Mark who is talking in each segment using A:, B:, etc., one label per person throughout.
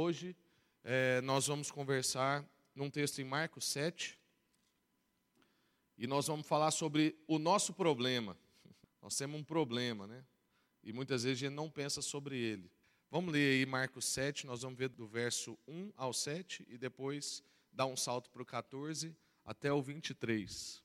A: Hoje é, nós vamos conversar num texto em Marcos 7 e nós vamos falar sobre o nosso problema. Nós temos um problema, né? E muitas vezes a gente não pensa sobre ele. Vamos ler aí Marcos 7, nós vamos ver do verso 1 ao 7 e depois dar um salto para o 14 até o 23.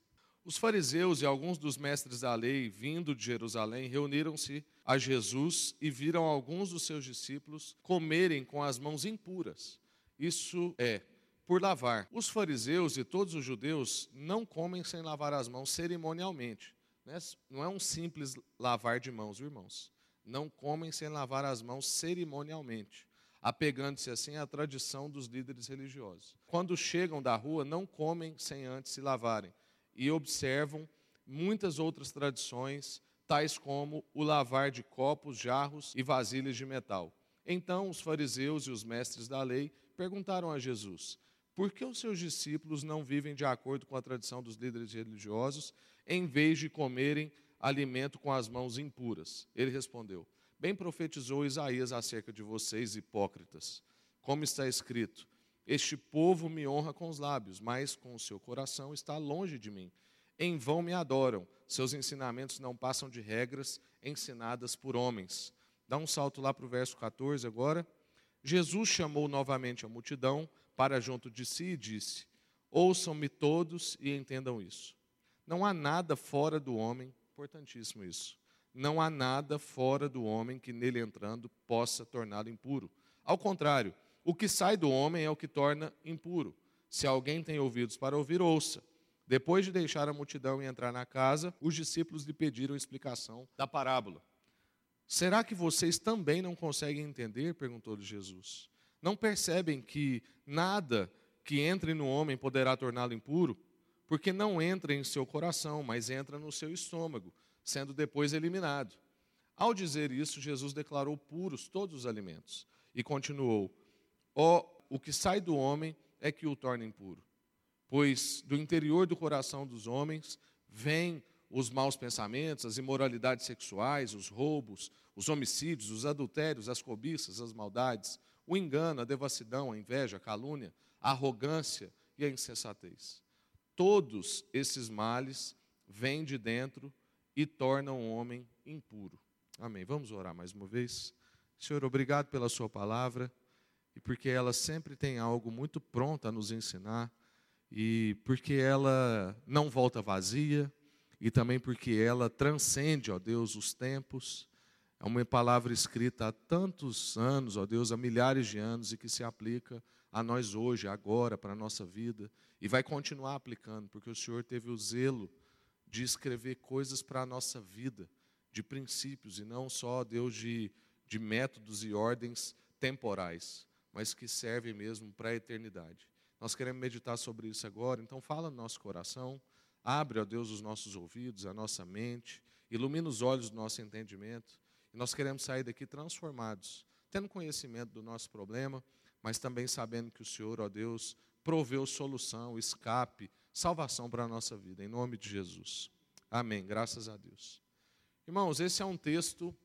A: Os fariseus e alguns dos mestres da lei, vindo de Jerusalém, reuniram-se a Jesus e viram alguns dos seus discípulos comerem com as mãos impuras. Isso é, por lavar. Os fariseus e todos os judeus não comem sem lavar as mãos cerimonialmente. Né? Não é um simples lavar de mãos, irmãos. Não comem sem lavar as mãos cerimonialmente, apegando-se assim à tradição dos líderes religiosos. Quando chegam da rua, não comem sem antes se lavarem e observam muitas outras tradições, tais como o lavar de copos, jarros e vasilhas de metal. Então os fariseus e os mestres da lei perguntaram a Jesus: por que os seus discípulos não vivem de acordo com a tradição dos líderes religiosos, em vez de comerem alimento com as mãos impuras? Ele respondeu: Bem profetizou Isaías acerca de vocês, hipócritas. Como está escrito: este povo me honra com os lábios, mas com o seu coração está longe de mim. Em vão me adoram, seus ensinamentos não passam de regras ensinadas por homens. Dá um salto lá para o verso 14 agora. Jesus chamou novamente a multidão para junto de si e disse: Ouçam-me todos e entendam isso. Não há nada fora do homem, importantíssimo isso. Não há nada fora do homem que nele entrando possa torná-lo impuro. Ao contrário, o que sai do homem é o que torna impuro. Se alguém tem ouvidos para ouvir, ouça. Depois de deixar a multidão e entrar na casa, os discípulos lhe pediram explicação da parábola. Será que vocês também não conseguem entender? perguntou-lhe Jesus. Não percebem que nada que entre no homem poderá torná-lo impuro? Porque não entra em seu coração, mas entra no seu estômago, sendo depois eliminado. Ao dizer isso, Jesus declarou puros todos os alimentos e continuou: ó, o que sai do homem é que o torna impuro. Pois do interior do coração dos homens vêm os maus pensamentos, as imoralidades sexuais, os roubos, os homicídios, os adultérios, as cobiças, as maldades, o engano, a devassidão, a inveja, a calúnia, a arrogância e a insensatez. Todos esses males vêm de dentro e tornam o homem impuro. Amém. Vamos orar mais uma vez. Senhor, obrigado pela Sua palavra e porque ela sempre tem algo muito pronto a nos ensinar, e porque ela não volta vazia, e também porque ela transcende, ó Deus, os tempos. É uma palavra escrita há tantos anos, ó Deus, há milhares de anos, e que se aplica a nós hoje, agora, para a nossa vida, e vai continuar aplicando, porque o Senhor teve o zelo de escrever coisas para a nossa vida, de princípios, e não só, Deus, de, de métodos e ordens temporais mas que serve mesmo para a eternidade. Nós queremos meditar sobre isso agora, então fala no nosso coração, abre, ó Deus, os nossos ouvidos, a nossa mente, ilumina os olhos do nosso entendimento, e nós queremos sair daqui transformados, tendo conhecimento do nosso problema, mas também sabendo que o Senhor, ó Deus, proveu solução, escape, salvação para a nossa vida, em nome de Jesus. Amém, graças a Deus. Irmãos, esse é um texto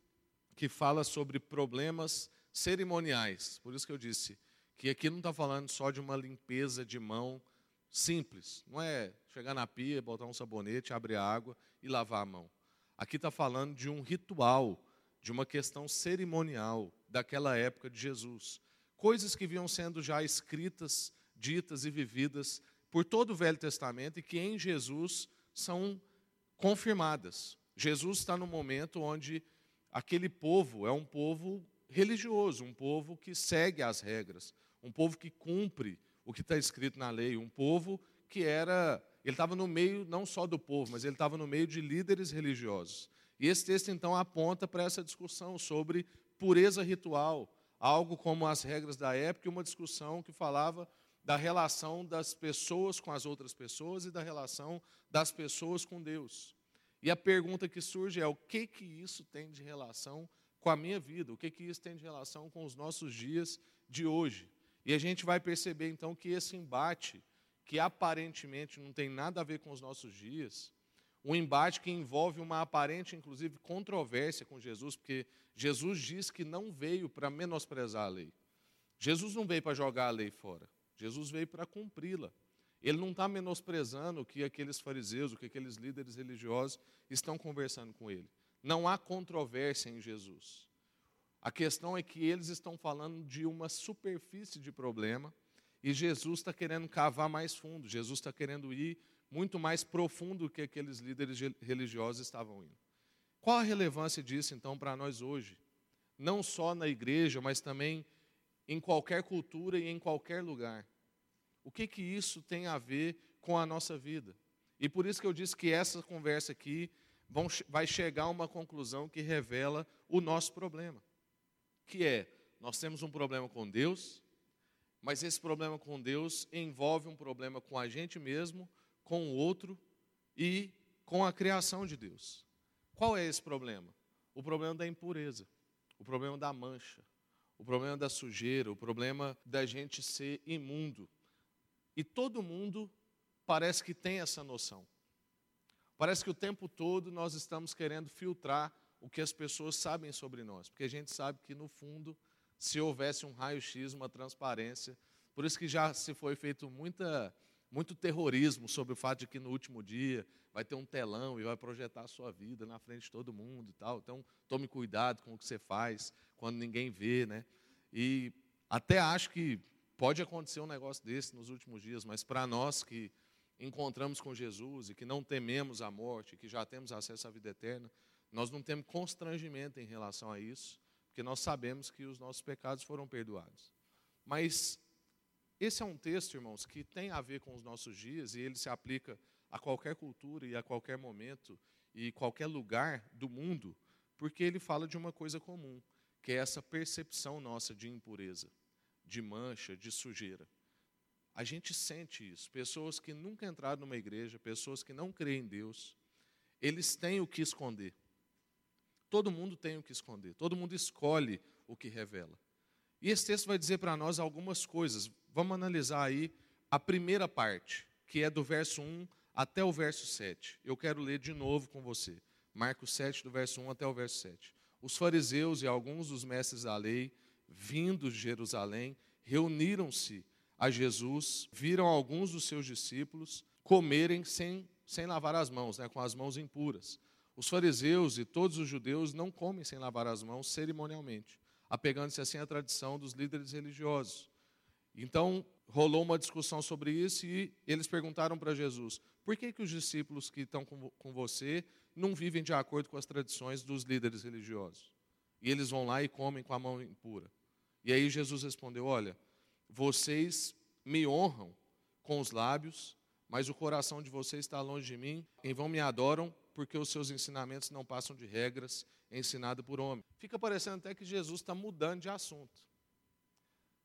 A: que fala sobre problemas cerimoniais. Por isso que eu disse que aqui não está falando só de uma limpeza de mão simples. Não é chegar na pia, botar um sabonete, abrir a água e lavar a mão. Aqui está falando de um ritual, de uma questão cerimonial daquela época de Jesus. Coisas que vinham sendo já escritas, ditas e vividas por todo o Velho Testamento e que em Jesus são confirmadas. Jesus está no momento onde aquele povo é um povo religioso, um povo que segue as regras, um povo que cumpre o que está escrito na lei, um povo que era. Ele estava no meio não só do povo, mas ele estava no meio de líderes religiosos. E esse texto, então, aponta para essa discussão sobre pureza ritual, algo como as regras da época, e uma discussão que falava da relação das pessoas com as outras pessoas e da relação das pessoas com Deus. E a pergunta que surge é: o que, que isso tem de relação com a minha vida, o que, que isso tem de relação com os nossos dias de hoje. E a gente vai perceber então que esse embate, que aparentemente não tem nada a ver com os nossos dias, um embate que envolve uma aparente, inclusive, controvérsia com Jesus, porque Jesus diz que não veio para menosprezar a lei. Jesus não veio para jogar a lei fora, Jesus veio para cumpri-la. Ele não está menosprezando o que aqueles fariseus, o que aqueles líderes religiosos estão conversando com ele. Não há controvérsia em Jesus. A questão é que eles estão falando de uma superfície de problema e Jesus está querendo cavar mais fundo, Jesus está querendo ir muito mais profundo do que aqueles líderes religiosos estavam indo. Qual a relevância disso, então, para nós hoje? Não só na igreja, mas também em qualquer cultura e em qualquer lugar. O que, que isso tem a ver com a nossa vida? E por isso que eu disse que essa conversa aqui vão, vai chegar a uma conclusão que revela o nosso problema. Que é, nós temos um problema com Deus, mas esse problema com Deus envolve um problema com a gente mesmo, com o outro e com a criação de Deus. Qual é esse problema? O problema da impureza, o problema da mancha, o problema da sujeira, o problema da gente ser imundo. E todo mundo parece que tem essa noção. Parece que o tempo todo nós estamos querendo filtrar o que as pessoas sabem sobre nós, porque a gente sabe que, no fundo, se houvesse um raio-x, uma transparência. Por isso que já se foi feito muita, muito terrorismo sobre o fato de que no último dia vai ter um telão e vai projetar a sua vida na frente de todo mundo e tal. Então, tome cuidado com o que você faz quando ninguém vê, né? E até acho que pode acontecer um negócio desse nos últimos dias, mas para nós que encontramos com Jesus e que não tememos a morte, que já temos acesso à vida eterna, nós não temos constrangimento em relação a isso, porque nós sabemos que os nossos pecados foram perdoados. Mas esse é um texto, irmãos, que tem a ver com os nossos dias e ele se aplica a qualquer cultura e a qualquer momento e qualquer lugar do mundo, porque ele fala de uma coisa comum, que é essa percepção nossa de impureza, de mancha, de sujeira. A gente sente isso. Pessoas que nunca entraram numa igreja, pessoas que não creem em Deus, eles têm o que esconder. Todo mundo tem o que esconder, todo mundo escolhe o que revela. E esse texto vai dizer para nós algumas coisas. Vamos analisar aí a primeira parte, que é do verso 1 até o verso 7. Eu quero ler de novo com você. Marcos 7, do verso 1 até o verso 7. Os fariseus e alguns dos mestres da lei, vindos de Jerusalém, reuniram-se a Jesus, viram alguns dos seus discípulos comerem sem, sem lavar as mãos, né, com as mãos impuras. Os fariseus e todos os judeus não comem sem lavar as mãos cerimonialmente, apegando-se assim à tradição dos líderes religiosos. Então, rolou uma discussão sobre isso e eles perguntaram para Jesus: por que, que os discípulos que estão com, com você não vivem de acordo com as tradições dos líderes religiosos? E eles vão lá e comem com a mão impura. E aí Jesus respondeu: Olha, vocês me honram com os lábios, mas o coração de vocês está longe de mim, em vão me adoram, porque os seus ensinamentos não passam de regras ensinadas por homem. Fica parecendo até que Jesus está mudando de assunto.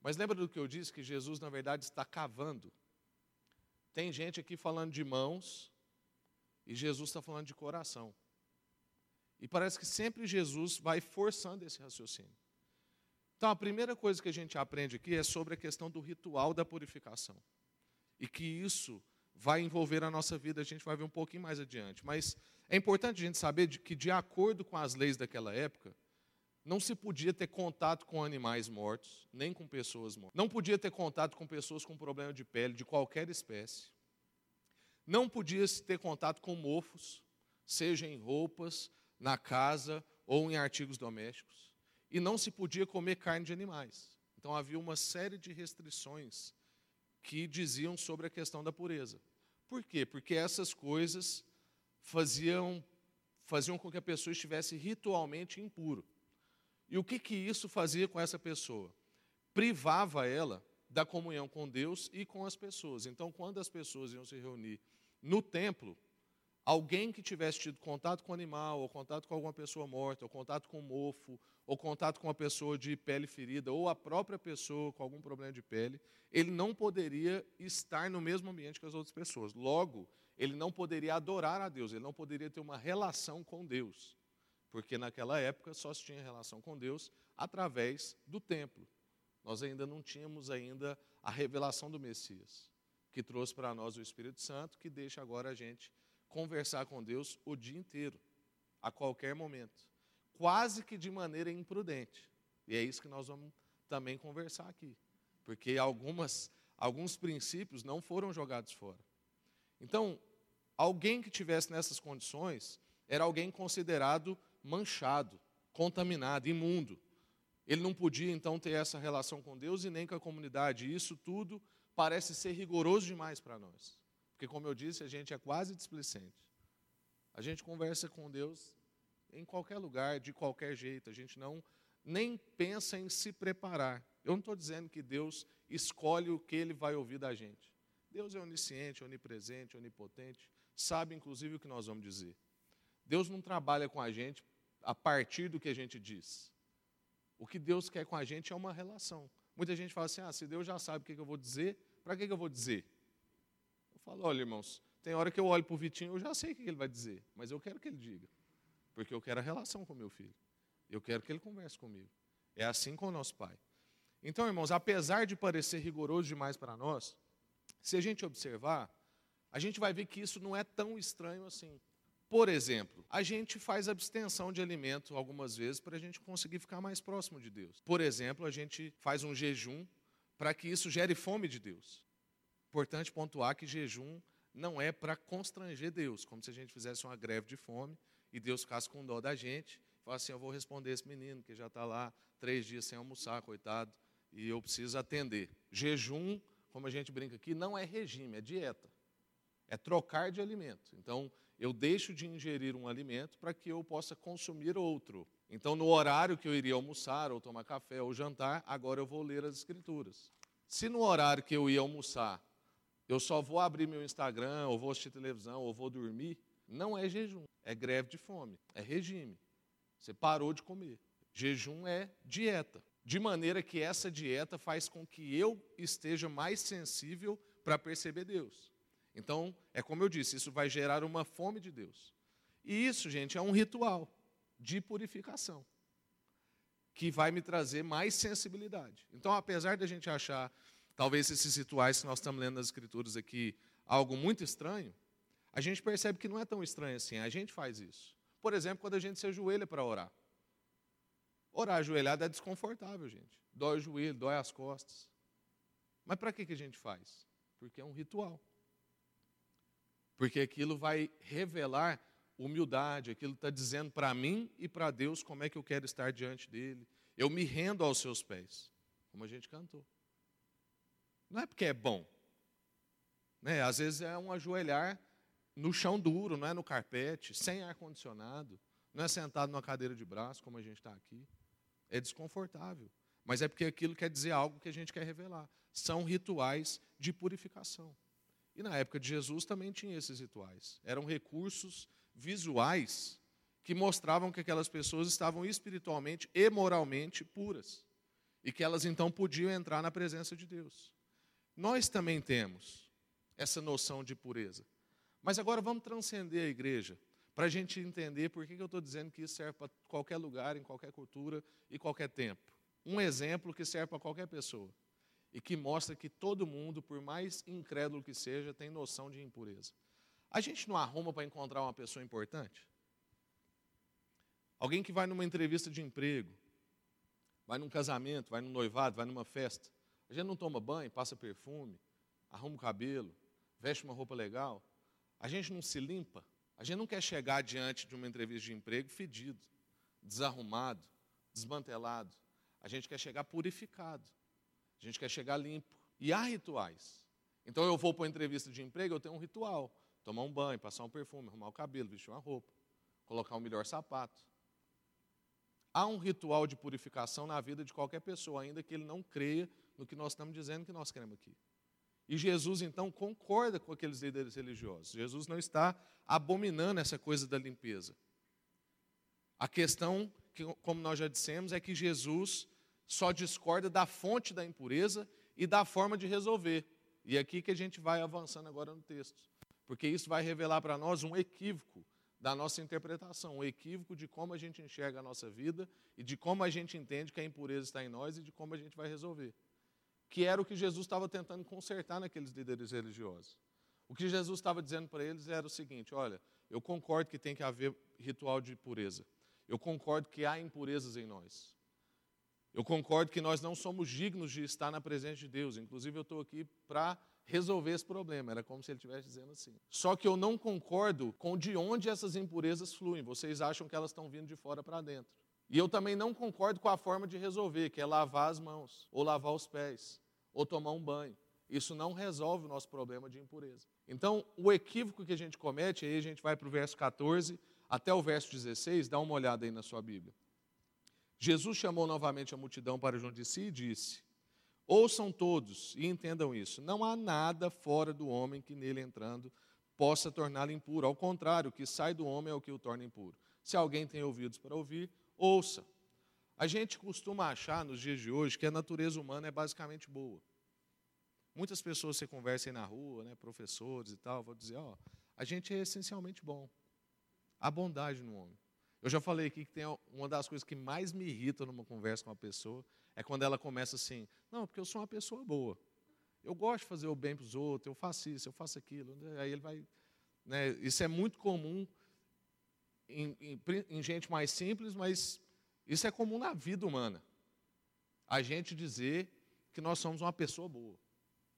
A: Mas lembra do que eu disse? Que Jesus, na verdade, está cavando. Tem gente aqui falando de mãos e Jesus está falando de coração. E parece que sempre Jesus vai forçando esse raciocínio. Então, a primeira coisa que a gente aprende aqui é sobre a questão do ritual da purificação. E que isso vai envolver a nossa vida, a gente vai ver um pouquinho mais adiante. Mas é importante a gente saber que, de acordo com as leis daquela época, não se podia ter contato com animais mortos, nem com pessoas mortas. Não podia ter contato com pessoas com problema de pele de qualquer espécie. Não podia se ter contato com mofos, seja em roupas, na casa ou em artigos domésticos. E não se podia comer carne de animais. Então havia uma série de restrições que diziam sobre a questão da pureza. Por quê? Porque essas coisas faziam, faziam com que a pessoa estivesse ritualmente impuro. E o que, que isso fazia com essa pessoa? Privava ela da comunhão com Deus e com as pessoas. Então, quando as pessoas iam se reunir no templo, alguém que tivesse tido contato com animal, ou contato com alguma pessoa morta, ou contato com um mofo, ou contato com uma pessoa de pele ferida, ou a própria pessoa com algum problema de pele, ele não poderia estar no mesmo ambiente que as outras pessoas. Logo, ele não poderia adorar a Deus, ele não poderia ter uma relação com Deus, porque naquela época só se tinha relação com Deus através do templo. Nós ainda não tínhamos ainda a revelação do Messias, que trouxe para nós o Espírito Santo, que deixa agora a gente conversar com Deus o dia inteiro, a qualquer momento, quase que de maneira imprudente. E é isso que nós vamos também conversar aqui. porque algumas, alguns princípios não foram jogados fora. Então, alguém que tivesse nessas condições era alguém considerado manchado, contaminado, imundo. Ele não podia então ter essa relação com Deus e nem com a comunidade. E isso tudo parece ser rigoroso demais para nós. Porque, como eu disse, a gente é quase displicente. A gente conversa com Deus em qualquer lugar, de qualquer jeito. A gente não nem pensa em se preparar. Eu não estou dizendo que Deus escolhe o que Ele vai ouvir da gente. Deus é onisciente, onipresente, onipotente, sabe inclusive o que nós vamos dizer. Deus não trabalha com a gente a partir do que a gente diz. O que Deus quer com a gente é uma relação. Muita gente fala assim: ah, se Deus já sabe o que eu vou dizer, para que eu vou dizer? Falo: olha, irmãos, tem hora que eu olho para o Vitinho, eu já sei o que ele vai dizer, mas eu quero que ele diga, porque eu quero a relação com meu filho. Eu quero que ele converse comigo. É assim com o nosso pai. Então, irmãos, apesar de parecer rigoroso demais para nós, se a gente observar, a gente vai ver que isso não é tão estranho assim. Por exemplo, a gente faz abstenção de alimento algumas vezes para a gente conseguir ficar mais próximo de Deus. Por exemplo, a gente faz um jejum para que isso gere fome de Deus. Importante pontuar que jejum não é para constranger Deus, como se a gente fizesse uma greve de fome e Deus ficasse com dó da gente, fala assim: eu vou responder esse menino que já está lá três dias sem almoçar, coitado, e eu preciso atender. Jejum, como a gente brinca aqui, não é regime, é dieta. É trocar de alimento. Então, eu deixo de ingerir um alimento para que eu possa consumir outro. Então, no horário que eu iria almoçar, ou tomar café, ou jantar, agora eu vou ler as Escrituras. Se no horário que eu ia almoçar, eu só vou abrir meu Instagram, ou vou assistir televisão, ou vou dormir, não é jejum, é greve de fome, é regime. Você parou de comer. Jejum é dieta. De maneira que essa dieta faz com que eu esteja mais sensível para perceber Deus. Então, é como eu disse, isso vai gerar uma fome de Deus. E isso, gente, é um ritual de purificação que vai me trazer mais sensibilidade. Então, apesar de a gente achar, talvez esses rituais que nós estamos lendo nas Escrituras aqui, algo muito estranho, a gente percebe que não é tão estranho assim, a gente faz isso. Por exemplo, quando a gente se ajoelha para orar. Orar ajoelhado é desconfortável, gente. Dói o joelho, dói as costas. Mas para que, que a gente faz? Porque é um ritual. Porque aquilo vai revelar humildade, aquilo está dizendo para mim e para Deus como é que eu quero estar diante dele. Eu me rendo aos seus pés, como a gente cantou. Não é porque é bom. Né? Às vezes é um ajoelhar no chão duro, não é no carpete, sem ar-condicionado, não é sentado numa cadeira de braço, como a gente está aqui. É desconfortável. Mas é porque aquilo quer dizer algo que a gente quer revelar. São rituais de purificação. E na época de Jesus também tinha esses rituais. Eram recursos visuais que mostravam que aquelas pessoas estavam espiritualmente e moralmente puras. E que elas então podiam entrar na presença de Deus. Nós também temos essa noção de pureza. Mas agora vamos transcender a igreja, para a gente entender por que eu estou dizendo que isso serve para qualquer lugar, em qualquer cultura e qualquer tempo. Um exemplo que serve para qualquer pessoa e que mostra que todo mundo, por mais incrédulo que seja, tem noção de impureza. A gente não arruma para encontrar uma pessoa importante? Alguém que vai numa entrevista de emprego, vai num casamento, vai num noivado, vai numa festa. A gente não toma banho, passa perfume, arruma o cabelo, veste uma roupa legal. A gente não se limpa. A gente não quer chegar diante de uma entrevista de emprego fedido, desarrumado, desmantelado. A gente quer chegar purificado. A gente quer chegar limpo. E há rituais. Então eu vou para uma entrevista de emprego, eu tenho um ritual. Tomar um banho, passar um perfume, arrumar o cabelo, vestir uma roupa, colocar um melhor sapato. Há um ritual de purificação na vida de qualquer pessoa, ainda que ele não creia no que nós estamos dizendo que nós queremos aqui. E Jesus, então, concorda com aqueles líderes religiosos. Jesus não está abominando essa coisa da limpeza. A questão, que, como nós já dissemos, é que Jesus só discorda da fonte da impureza e da forma de resolver. E é aqui que a gente vai avançando agora no texto, porque isso vai revelar para nós um equívoco da nossa interpretação, um equívoco de como a gente enxerga a nossa vida e de como a gente entende que a impureza está em nós e de como a gente vai resolver. Que era o que Jesus estava tentando consertar naqueles líderes religiosos. O que Jesus estava dizendo para eles era o seguinte: olha, eu concordo que tem que haver ritual de pureza. Eu concordo que há impurezas em nós. Eu concordo que nós não somos dignos de estar na presença de Deus. Inclusive, eu estou aqui para resolver esse problema. Era como se ele estivesse dizendo assim. Só que eu não concordo com de onde essas impurezas fluem. Vocês acham que elas estão vindo de fora para dentro. E eu também não concordo com a forma de resolver, que é lavar as mãos, ou lavar os pés, ou tomar um banho. Isso não resolve o nosso problema de impureza. Então, o equívoco que a gente comete, aí a gente vai para o verso 14 até o verso 16, dá uma olhada aí na sua Bíblia. Jesus chamou novamente a multidão para junto de si e disse: Ouçam todos e entendam isso. Não há nada fora do homem que nele entrando possa torná-lo impuro. Ao contrário, o que sai do homem é o que o torna impuro. Se alguém tem ouvidos para ouvir, ouça. A gente costuma achar nos dias de hoje que a natureza humana é basicamente boa. Muitas pessoas você conversa aí na rua, né, professores e tal, vão dizer, ó, a gente é essencialmente bom. Há bondade no homem. Eu já falei aqui que tem uma das coisas que mais me irrita numa conversa com uma pessoa é quando ela começa assim, não, porque eu sou uma pessoa boa. Eu gosto de fazer o bem para os outros, eu faço isso, eu faço aquilo. Aí ele vai. Né, isso é muito comum em, em, em gente mais simples, mas isso é comum na vida humana. A gente dizer que nós somos uma pessoa boa.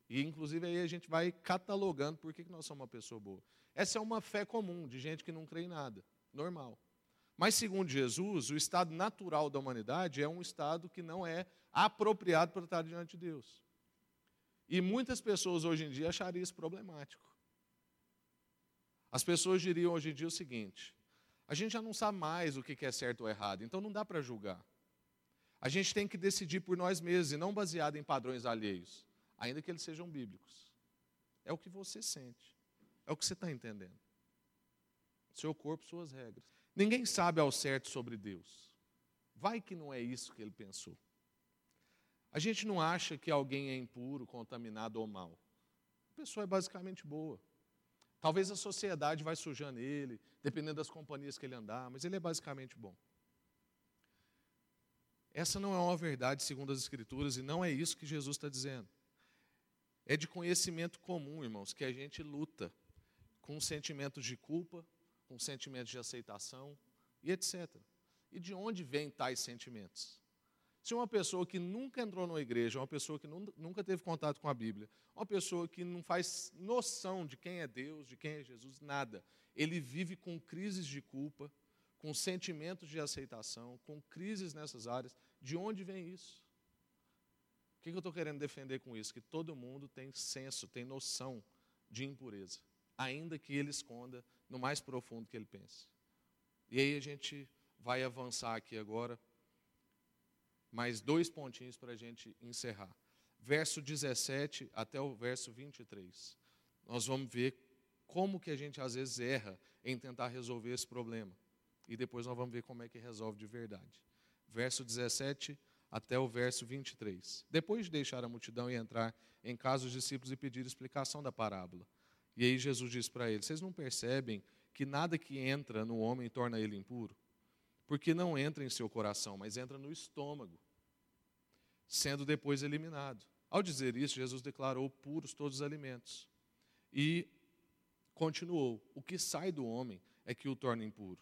A: E, inclusive, aí a gente vai catalogando por que nós somos uma pessoa boa. Essa é uma fé comum de gente que não crê em nada. Normal. Mas, segundo Jesus, o estado natural da humanidade é um estado que não é apropriado para estar diante de Deus. E muitas pessoas hoje em dia achariam isso problemático. As pessoas diriam hoje em dia o seguinte: a gente já não sabe mais o que é certo ou errado, então não dá para julgar. A gente tem que decidir por nós mesmos e não baseado em padrões alheios, ainda que eles sejam bíblicos. É o que você sente, é o que você está entendendo. Seu corpo, suas regras. Ninguém sabe ao certo sobre Deus. Vai que não é isso que ele pensou. A gente não acha que alguém é impuro, contaminado ou mal. A pessoa é basicamente boa. Talvez a sociedade vai sujando ele, dependendo das companhias que ele andar, mas ele é basicamente bom. Essa não é uma verdade segundo as Escrituras e não é isso que Jesus está dizendo. É de conhecimento comum, irmãos, que a gente luta com sentimentos de culpa, com sentimentos de aceitação e etc. E de onde vêm tais sentimentos? Se uma pessoa que nunca entrou numa igreja, uma pessoa que nunca teve contato com a Bíblia, uma pessoa que não faz noção de quem é Deus, de quem é Jesus, nada, ele vive com crises de culpa, com sentimentos de aceitação, com crises nessas áreas, de onde vem isso? O que eu estou querendo defender com isso? Que todo mundo tem senso, tem noção de impureza, ainda que ele esconda no mais profundo que ele pense. E aí a gente vai avançar aqui agora, mais dois pontinhos para a gente encerrar. Verso 17 até o verso 23. Nós vamos ver como que a gente às vezes erra em tentar resolver esse problema. E depois nós vamos ver como é que resolve de verdade. Verso 17 até o verso 23. Depois de deixar a multidão e entrar em casa os discípulos e pedir explicação da parábola. E aí Jesus diz para eles: Vocês não percebem que nada que entra no homem torna ele impuro? Porque não entra em seu coração, mas entra no estômago, sendo depois eliminado. Ao dizer isso, Jesus declarou puros todos os alimentos. E continuou: O que sai do homem é que o torna impuro.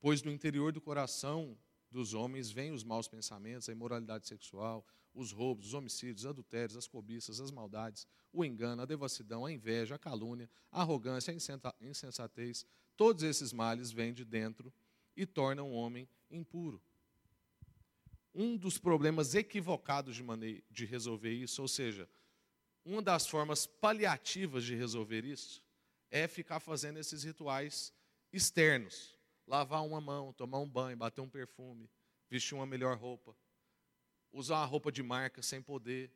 A: Pois do interior do coração dos homens vêm os maus pensamentos, a imoralidade sexual, os roubos, os homicídios, os adultérios, as cobiças, as maldades, o engano, a devassidão, a inveja, a calúnia, a arrogância, a insensatez. Todos esses males vêm de dentro e tornam o homem impuro. Um dos problemas equivocados de, maneira, de resolver isso, ou seja, uma das formas paliativas de resolver isso, é ficar fazendo esses rituais externos. Lavar uma mão, tomar um banho, bater um perfume, vestir uma melhor roupa usar uma roupa de marca sem poder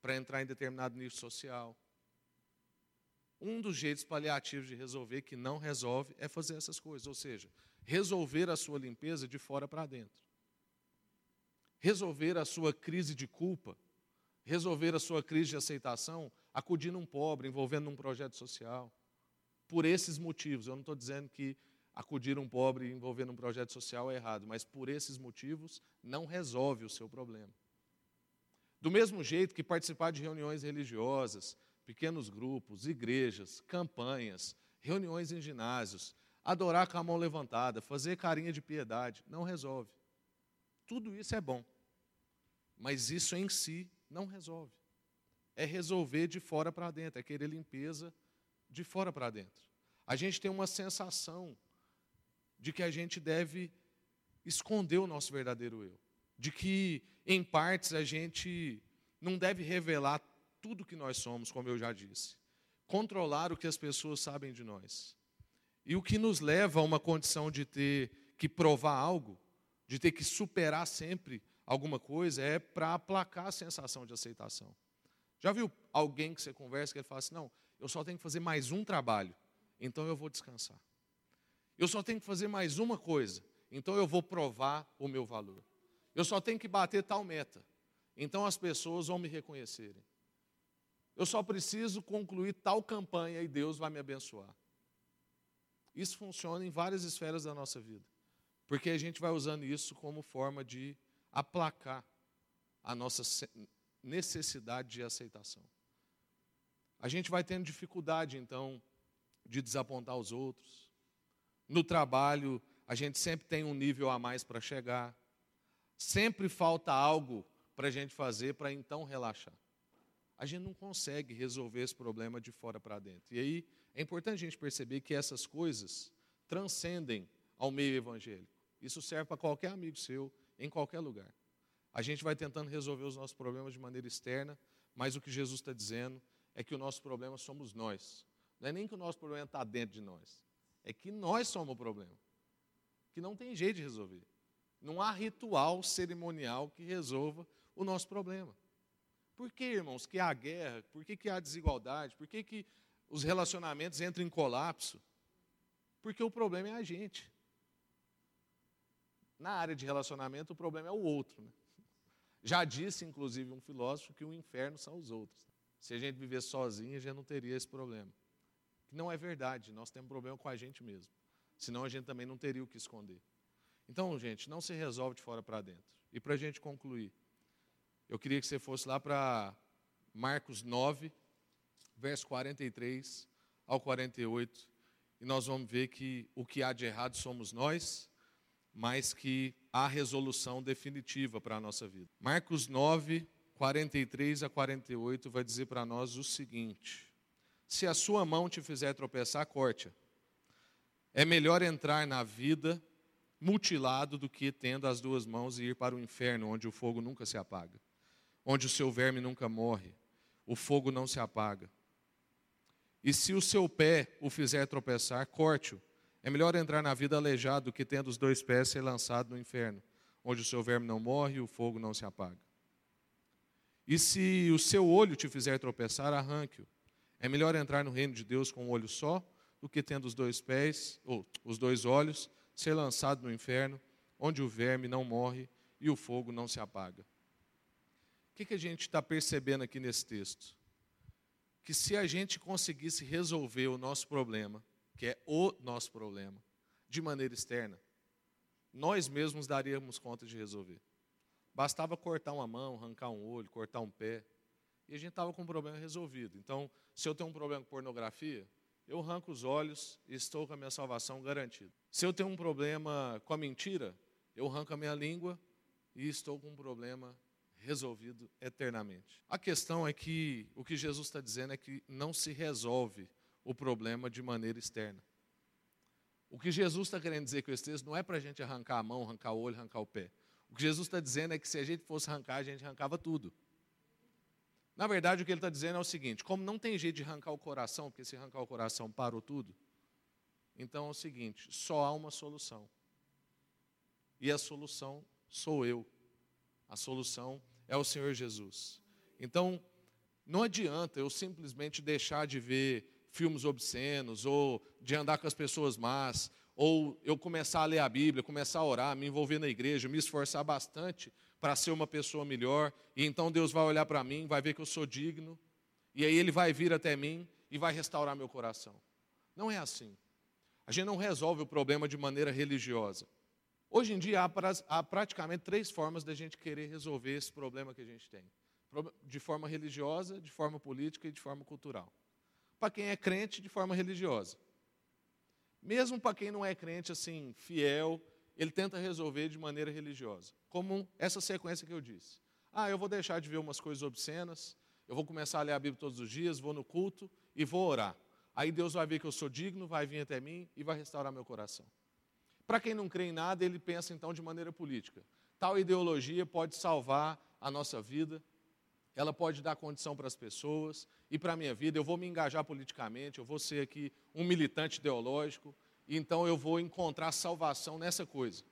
A: para entrar em determinado nicho social. Um dos jeitos paliativos de resolver que não resolve é fazer essas coisas, ou seja, resolver a sua limpeza de fora para dentro. Resolver a sua crise de culpa, resolver a sua crise de aceitação, acudindo um pobre, envolvendo um projeto social. Por esses motivos, eu não estou dizendo que acudir um pobre envolvendo um projeto social é errado, mas por esses motivos não resolve o seu problema. Do mesmo jeito que participar de reuniões religiosas, pequenos grupos, igrejas, campanhas, reuniões em ginásios, adorar com a mão levantada, fazer carinha de piedade, não resolve. Tudo isso é bom. Mas isso em si não resolve. É resolver de fora para dentro, é querer limpeza de fora para dentro. A gente tem uma sensação de que a gente deve esconder o nosso verdadeiro eu, de que em partes a gente não deve revelar tudo que nós somos, como eu já disse, controlar o que as pessoas sabem de nós. E o que nos leva a uma condição de ter que provar algo, de ter que superar sempre alguma coisa, é para aplacar a sensação de aceitação. Já viu alguém que você conversa que ele fala assim: não, eu só tenho que fazer mais um trabalho, então eu vou descansar. Eu só tenho que fazer mais uma coisa, então eu vou provar o meu valor. Eu só tenho que bater tal meta, então as pessoas vão me reconhecerem. Eu só preciso concluir tal campanha e Deus vai me abençoar. Isso funciona em várias esferas da nossa vida, porque a gente vai usando isso como forma de aplacar a nossa necessidade de aceitação. A gente vai tendo dificuldade, então, de desapontar os outros. No trabalho, a gente sempre tem um nível a mais para chegar. Sempre falta algo para a gente fazer para então relaxar. A gente não consegue resolver esse problema de fora para dentro. E aí é importante a gente perceber que essas coisas transcendem ao meio evangélico. Isso serve para qualquer amigo seu, em qualquer lugar. A gente vai tentando resolver os nossos problemas de maneira externa, mas o que Jesus está dizendo é que o nosso problema somos nós. Não é nem que o nosso problema está dentro de nós, é que nós somos o problema. Que não tem jeito de resolver. Não há ritual cerimonial que resolva o nosso problema. Por que, irmãos, que há guerra? Por que, que há desigualdade? Por que, que os relacionamentos entram em colapso? Porque o problema é a gente. Na área de relacionamento, o problema é o outro. Né? Já disse, inclusive, um filósofo que o inferno são os outros. Se a gente vivesse sozinho, a gente não teria esse problema. Que não é verdade, nós temos problema com a gente mesmo. Senão a gente também não teria o que esconder. Então, gente, não se resolve de fora para dentro. E para a gente concluir, eu queria que você fosse lá para Marcos 9, verso 43 ao 48, e nós vamos ver que o que há de errado somos nós, mas que há resolução definitiva para a nossa vida. Marcos 9, 43 a 48 vai dizer para nós o seguinte: Se a sua mão te fizer tropeçar, corte-a. É melhor entrar na vida mutilado do que tendo as duas mãos e ir para o inferno, onde o fogo nunca se apaga, onde o seu verme nunca morre, o fogo não se apaga. E se o seu pé o fizer tropeçar, corte-o é melhor entrar na vida aleijado do que tendo os dois pés ser lançado no inferno, onde o seu verme não morre e o fogo não se apaga. E se o seu olho te fizer tropeçar, arranque-o. É melhor entrar no reino de Deus com um olho só do que tendo os dois pés, ou os dois olhos, ser lançado no inferno, onde o verme não morre e o fogo não se apaga. O que, que a gente está percebendo aqui nesse texto? Que se a gente conseguisse resolver o nosso problema, que é o nosso problema, de maneira externa, nós mesmos daríamos conta de resolver. Bastava cortar uma mão, arrancar um olho, cortar um pé, e a gente estava com o problema resolvido. Então, se eu tenho um problema com pornografia, eu arranco os olhos e estou com a minha salvação garantida. Se eu tenho um problema com a mentira, eu arranco a minha língua e estou com um problema resolvido eternamente. A questão é que o que Jesus está dizendo é que não se resolve o problema de maneira externa. O que Jesus está querendo dizer com esse texto não é para a gente arrancar a mão, arrancar o olho, arrancar o pé. O que Jesus está dizendo é que se a gente fosse arrancar, a gente arrancava tudo. Na verdade, o que ele está dizendo é o seguinte: como não tem jeito de arrancar o coração, porque se arrancar o coração parou tudo, então é o seguinte: só há uma solução. E a solução sou eu. A solução é o Senhor Jesus. Então, não adianta eu simplesmente deixar de ver filmes obscenos, ou de andar com as pessoas más, ou eu começar a ler a Bíblia, começar a orar, me envolver na igreja, me esforçar bastante para ser uma pessoa melhor, e então Deus vai olhar para mim, vai ver que eu sou digno, e aí Ele vai vir até mim e vai restaurar meu coração. Não é assim. A gente não resolve o problema de maneira religiosa. Hoje em dia há, praticamente três formas da gente querer resolver esse problema que a gente tem: de forma religiosa, de forma política e de forma cultural para quem é crente de forma religiosa. Mesmo para quem não é crente assim, fiel, ele tenta resolver de maneira religiosa. Como essa sequência que eu disse. Ah, eu vou deixar de ver umas coisas obscenas, eu vou começar a ler a Bíblia todos os dias, vou no culto e vou orar. Aí Deus vai ver que eu sou digno, vai vir até mim e vai restaurar meu coração. Para quem não crê em nada, ele pensa então de maneira política. Tal ideologia pode salvar a nossa vida, ela pode dar condição para as pessoas e para a minha vida. Eu vou me engajar politicamente, eu vou ser aqui um militante ideológico, então eu vou encontrar salvação nessa coisa.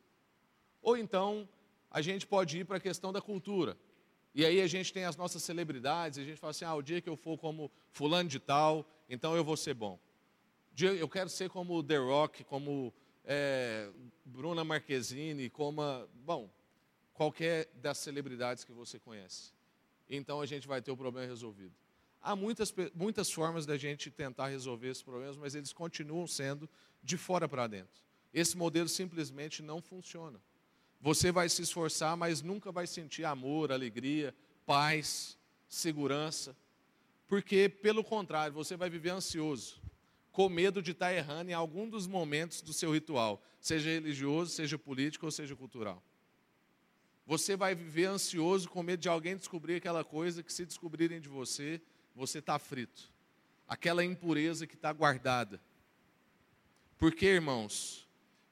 A: Ou então, a gente pode ir para a questão da cultura. E aí a gente tem as nossas celebridades, a gente fala assim: ah, o dia que eu for como fulano de tal, então eu vou ser bom. Eu quero ser como The Rock, como é, Bruna Marquezine, como, bom, qualquer das celebridades que você conhece. Então a gente vai ter o problema resolvido. Há muitas, muitas formas da gente tentar resolver esses problemas, mas eles continuam sendo de fora para dentro. Esse modelo simplesmente não funciona. Você vai se esforçar, mas nunca vai sentir amor, alegria, paz, segurança, porque, pelo contrário, você vai viver ansioso, com medo de estar errando em algum dos momentos do seu ritual, seja religioso, seja político ou seja cultural. Você vai viver ansioso, com medo de alguém descobrir aquela coisa que, se descobrirem de você, você está frito. Aquela impureza que está guardada. Porque, irmãos,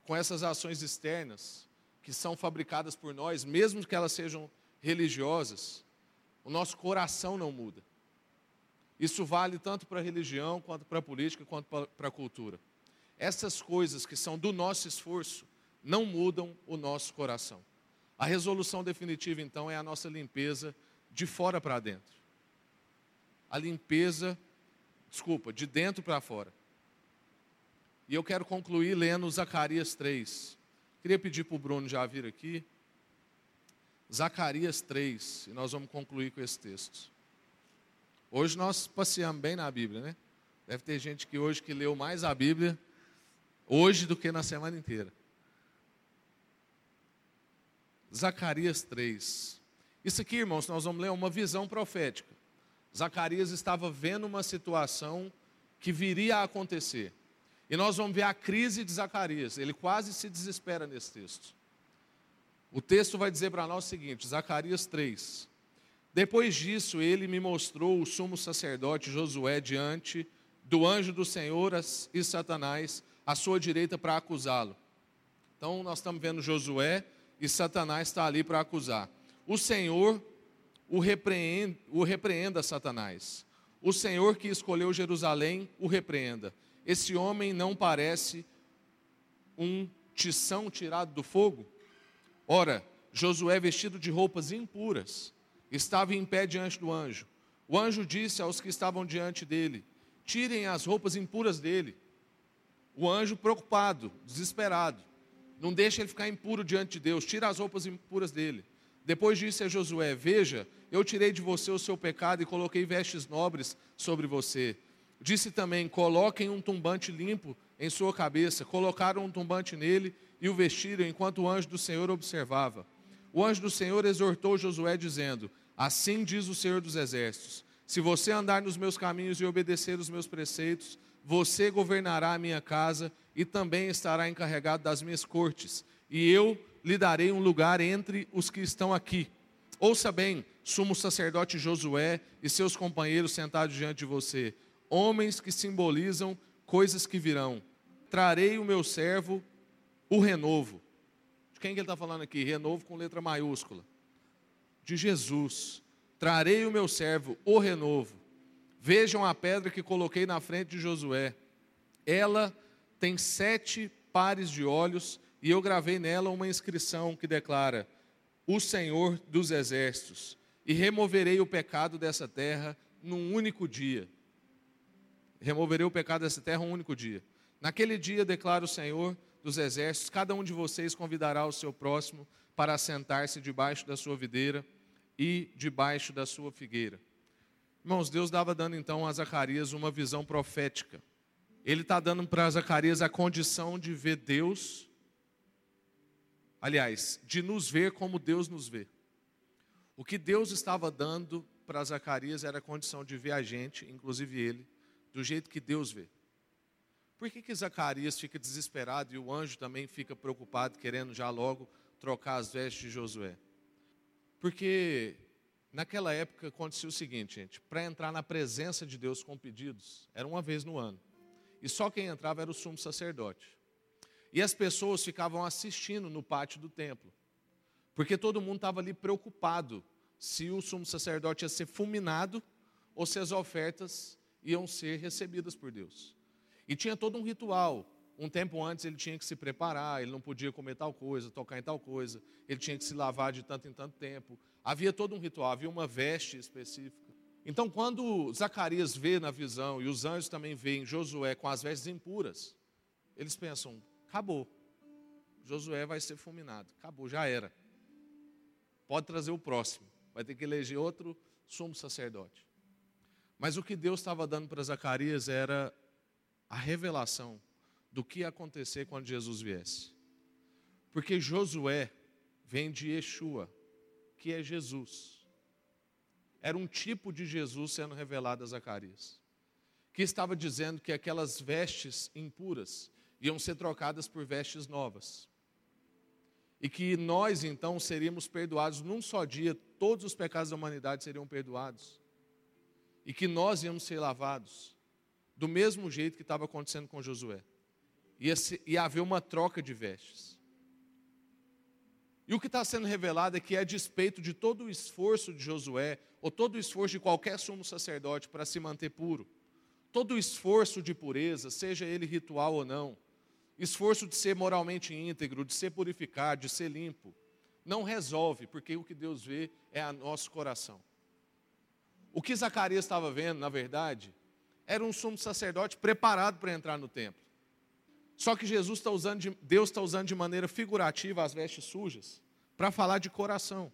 A: com essas ações externas, que são fabricadas por nós, mesmo que elas sejam religiosas, o nosso coração não muda. Isso vale tanto para a religião, quanto para a política, quanto para a cultura. Essas coisas que são do nosso esforço não mudam o nosso coração. A resolução definitiva, então, é a nossa limpeza de fora para dentro. A limpeza, desculpa, de dentro para fora. E eu quero concluir lendo Zacarias 3. Queria pedir para o Bruno já vir aqui. Zacarias 3, e nós vamos concluir com esse texto. Hoje nós passeamos bem na Bíblia, né? Deve ter gente que hoje que leu mais a Bíblia hoje do que na semana inteira. Zacarias 3. Isso aqui, irmãos, nós vamos ler uma visão profética. Zacarias estava vendo uma situação que viria a acontecer. E nós vamos ver a crise de Zacarias. Ele quase se desespera nesse texto. O texto vai dizer para nós o seguinte: Zacarias 3. Depois disso, ele me mostrou o sumo sacerdote Josué diante do anjo do Senhor e Satanás à sua direita para acusá-lo. Então, nós estamos vendo Josué e Satanás está ali para acusar. O Senhor o repreenda, o repreenda Satanás. O Senhor que escolheu Jerusalém o repreenda. Esse homem não parece um tição tirado do fogo? Ora, Josué, vestido de roupas impuras, estava em pé diante do anjo. O anjo disse aos que estavam diante dele: Tirem as roupas impuras dele. O anjo, preocupado, desesperado, não deixa ele ficar impuro diante de Deus, tira as roupas impuras dele. Depois disse a Josué: Veja, eu tirei de você o seu pecado e coloquei vestes nobres sobre você. Disse também: Coloquem um tumbante limpo em sua cabeça. Colocaram um tumbante nele e o vestiram enquanto o anjo do Senhor observava. O anjo do Senhor exortou Josué, dizendo: Assim diz o Senhor dos Exércitos: Se você andar nos meus caminhos e obedecer os meus preceitos, você governará a minha casa e também estará encarregado das minhas cortes, e eu lhe darei um lugar entre os que estão aqui. Ouça bem, sumo sacerdote Josué e seus companheiros sentados diante de você homens que simbolizam coisas que virão. Trarei o meu servo, o renovo. De quem que ele está falando aqui? Renovo com letra maiúscula. De Jesus. Trarei o meu servo, o renovo. Vejam a pedra que coloquei na frente de Josué. Ela tem sete pares de olhos, e eu gravei nela uma inscrição que declara: O Senhor dos Exércitos, e removerei o pecado dessa terra num único dia removerei o pecado dessa terra um único dia. Naquele dia, declara o Senhor dos exércitos, cada um de vocês convidará o seu próximo para assentar-se debaixo da sua videira e debaixo da sua figueira. Irmãos, Deus dava dando então a Zacarias uma visão profética. Ele está dando para Zacarias a condição de ver Deus, aliás, de nos ver como Deus nos vê. O que Deus estava dando para Zacarias era a condição de ver a gente, inclusive ele, do jeito que Deus vê. Por que, que Zacarias fica desesperado e o anjo também fica preocupado, querendo já logo trocar as vestes de Josué? Porque Naquela época acontecia o seguinte, gente: para entrar na presença de Deus com pedidos, era uma vez no ano. E só quem entrava era o sumo sacerdote. E as pessoas ficavam assistindo no pátio do templo. Porque todo mundo estava ali preocupado se o sumo sacerdote ia ser fulminado ou se as ofertas iam ser recebidas por Deus. E tinha todo um ritual. Um tempo antes ele tinha que se preparar, ele não podia comer tal coisa, tocar em tal coisa, ele tinha que se lavar de tanto em tanto tempo. Havia todo um ritual, havia uma veste específica. Então, quando Zacarias vê na visão, e os anjos também veem Josué com as vestes impuras, eles pensam: acabou, Josué vai ser fulminado, acabou, já era. Pode trazer o próximo, vai ter que eleger outro sumo sacerdote. Mas o que Deus estava dando para Zacarias era a revelação do que ia acontecer quando Jesus viesse. Porque Josué vem de Yeshua, que é Jesus. Era um tipo de Jesus sendo revelado a Zacarias, que estava dizendo que aquelas vestes impuras iam ser trocadas por vestes novas. E que nós então seríamos perdoados num só dia, todos os pecados da humanidade seriam perdoados e que nós íamos ser lavados, do mesmo jeito que estava acontecendo com Josué. Ia, ser, ia haver uma troca de vestes. E o que está sendo revelado é que, a despeito de todo o esforço de Josué, ou todo o esforço de qualquer sumo sacerdote para se manter puro, todo o esforço de pureza, seja ele ritual ou não, esforço de ser moralmente íntegro, de ser purificado, de ser limpo, não resolve, porque o que Deus vê é o nosso coração. O que Zacarias estava vendo, na verdade, era um sumo sacerdote preparado para entrar no templo. Só que Jesus está usando, de, Deus está usando de maneira figurativa as vestes sujas para falar de coração.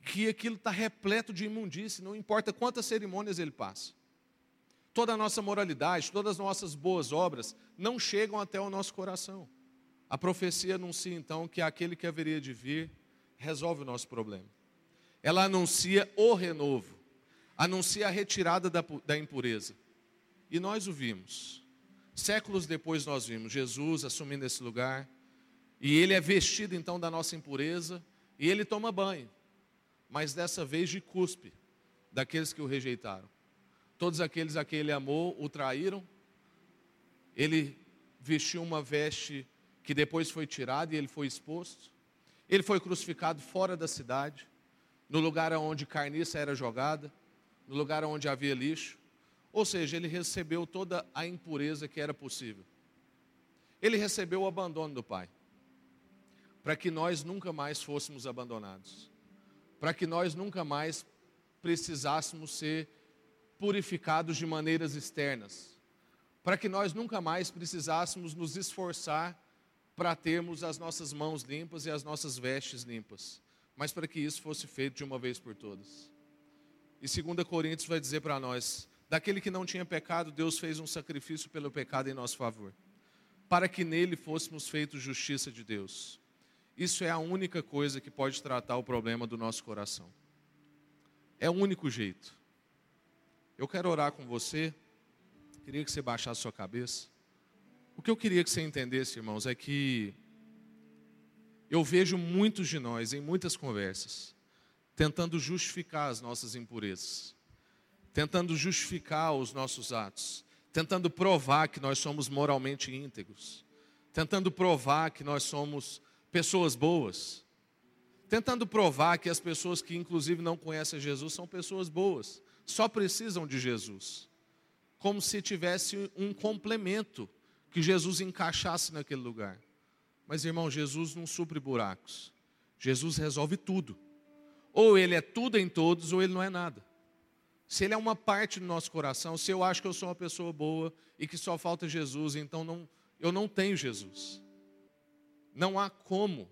A: Que aquilo está repleto de imundície, não importa quantas cerimônias ele passa. Toda a nossa moralidade, todas as nossas boas obras não chegam até o nosso coração. A profecia anuncia então que aquele que haveria de vir resolve o nosso problema. Ela anuncia o renovo anuncia a retirada da, da impureza. E nós o vimos. Séculos depois nós vimos Jesus assumindo esse lugar. E ele é vestido então da nossa impureza. E ele toma banho. Mas dessa vez de cuspe daqueles que o rejeitaram. Todos aqueles a quem ele amou o traíram. Ele vestiu uma veste que depois foi tirada e ele foi exposto. Ele foi crucificado fora da cidade, no lugar onde carniça era jogada no lugar onde havia lixo. Ou seja, ele recebeu toda a impureza que era possível. Ele recebeu o abandono do Pai, para que nós nunca mais fôssemos abandonados, para que nós nunca mais precisássemos ser purificados de maneiras externas, para que nós nunca mais precisássemos nos esforçar para termos as nossas mãos limpas e as nossas vestes limpas, mas para que isso fosse feito de uma vez por todas. E 2 Coríntios vai dizer para nós: daquele que não tinha pecado, Deus fez um sacrifício pelo pecado em nosso favor, para que nele fôssemos feitos justiça de Deus. Isso é a única coisa que pode tratar o problema do nosso coração. É o único jeito. Eu quero orar com você. Queria que você baixasse sua cabeça. O que eu queria que você entendesse, irmãos, é que eu vejo muitos de nós em muitas conversas tentando justificar as nossas impurezas, tentando justificar os nossos atos, tentando provar que nós somos moralmente íntegros, tentando provar que nós somos pessoas boas, tentando provar que as pessoas que inclusive não conhecem Jesus são pessoas boas, só precisam de Jesus, como se tivesse um complemento que Jesus encaixasse naquele lugar. Mas irmão, Jesus não supre buracos. Jesus resolve tudo. Ou ele é tudo em todos, ou ele não é nada. Se ele é uma parte do nosso coração, se eu acho que eu sou uma pessoa boa e que só falta Jesus, então não, eu não tenho Jesus. Não há como.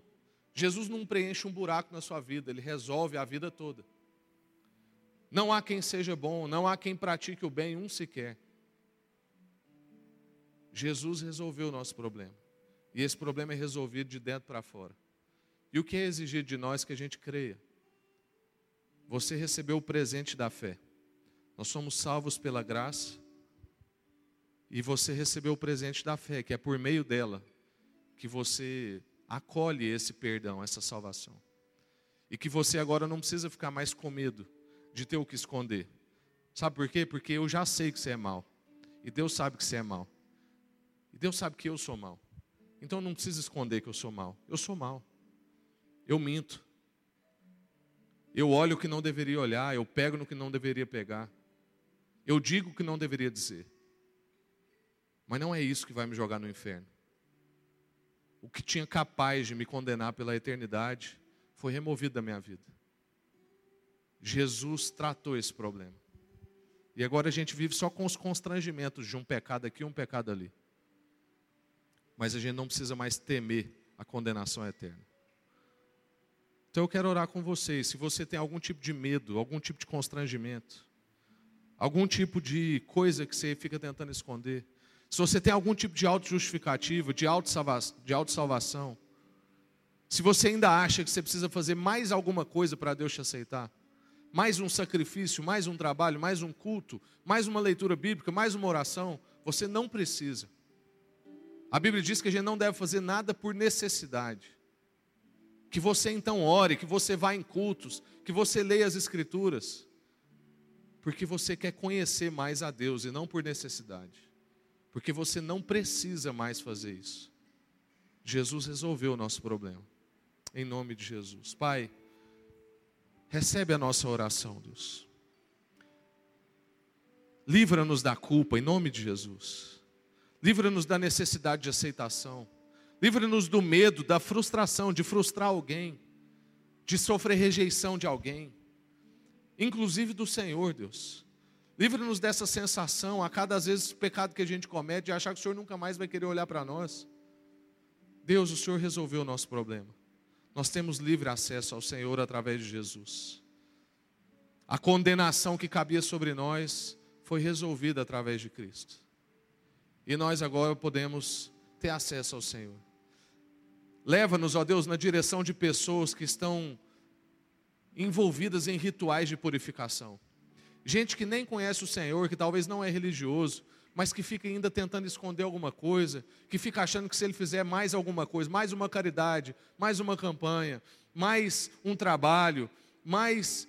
A: Jesus não preenche um buraco na sua vida, ele resolve a vida toda. Não há quem seja bom, não há quem pratique o bem, um sequer. Jesus resolveu o nosso problema. E esse problema é resolvido de dentro para fora. E o que é exigido de nós que a gente creia? Você recebeu o presente da fé. Nós somos salvos pela graça. E você recebeu o presente da fé, que é por meio dela que você acolhe esse perdão, essa salvação. E que você agora não precisa ficar mais com medo de ter o que esconder. Sabe por quê? Porque eu já sei que você é mal. E Deus sabe que você é mal. E Deus sabe que eu sou mal. Então não precisa esconder que eu sou mal. Eu sou mal. Eu minto. Eu olho o que não deveria olhar, eu pego no que não deveria pegar. Eu digo o que não deveria dizer. Mas não é isso que vai me jogar no inferno. O que tinha capaz de me condenar pela eternidade foi removido da minha vida. Jesus tratou esse problema. E agora a gente vive só com os constrangimentos de um pecado aqui e um pecado ali. Mas a gente não precisa mais temer a condenação eterna. Então eu quero orar com vocês. Se você tem algum tipo de medo, algum tipo de constrangimento, algum tipo de coisa que você fica tentando esconder, se você tem algum tipo de auto-justificativa, de auto-salvação, se você ainda acha que você precisa fazer mais alguma coisa para Deus te aceitar, mais um sacrifício, mais um trabalho, mais um culto, mais uma leitura bíblica, mais uma oração, você não precisa. A Bíblia diz que a gente não deve fazer nada por necessidade. Que você então ore, que você vá em cultos, que você leia as Escrituras, porque você quer conhecer mais a Deus e não por necessidade porque você não precisa mais fazer isso. Jesus resolveu o nosso problema. Em nome de Jesus. Pai, recebe a nossa oração, Deus. Livra-nos da culpa, em nome de Jesus. Livra-nos da necessidade de aceitação. Livra-nos do medo, da frustração, de frustrar alguém, de sofrer rejeição de alguém, inclusive do Senhor, Deus. Livra-nos dessa sensação, a cada vez pecado que a gente comete, de achar que o Senhor nunca mais vai querer olhar para nós. Deus, o Senhor resolveu o nosso problema. Nós temos livre acesso ao Senhor através de Jesus. A condenação que cabia sobre nós foi resolvida através de Cristo. E nós agora podemos ter acesso ao Senhor. Leva-nos, ó Deus, na direção de pessoas que estão envolvidas em rituais de purificação. Gente que nem conhece o Senhor, que talvez não é religioso, mas que fica ainda tentando esconder alguma coisa, que fica achando que se ele fizer mais alguma coisa, mais uma caridade, mais uma campanha, mais um trabalho, mais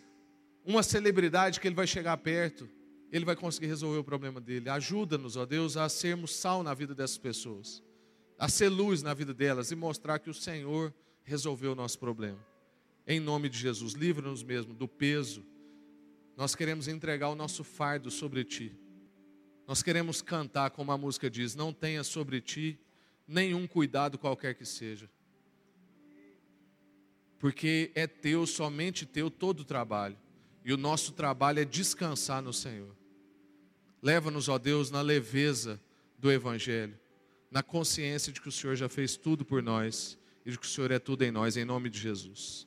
A: uma celebridade que ele vai chegar perto, ele vai conseguir resolver o problema dele. Ajuda-nos, ó Deus, a sermos sal na vida dessas pessoas, a ser luz na vida delas e mostrar que o Senhor resolveu o nosso problema. Em nome de Jesus, livra-nos mesmo do peso nós queremos entregar o nosso fardo sobre ti. Nós queremos cantar, como a música diz: Não tenha sobre ti nenhum cuidado qualquer que seja. Porque é teu, somente teu, todo o trabalho. E o nosso trabalho é descansar no Senhor. Leva-nos, ó Deus, na leveza do Evangelho, na consciência de que o Senhor já fez tudo por nós e de que o Senhor é tudo em nós, em nome de Jesus.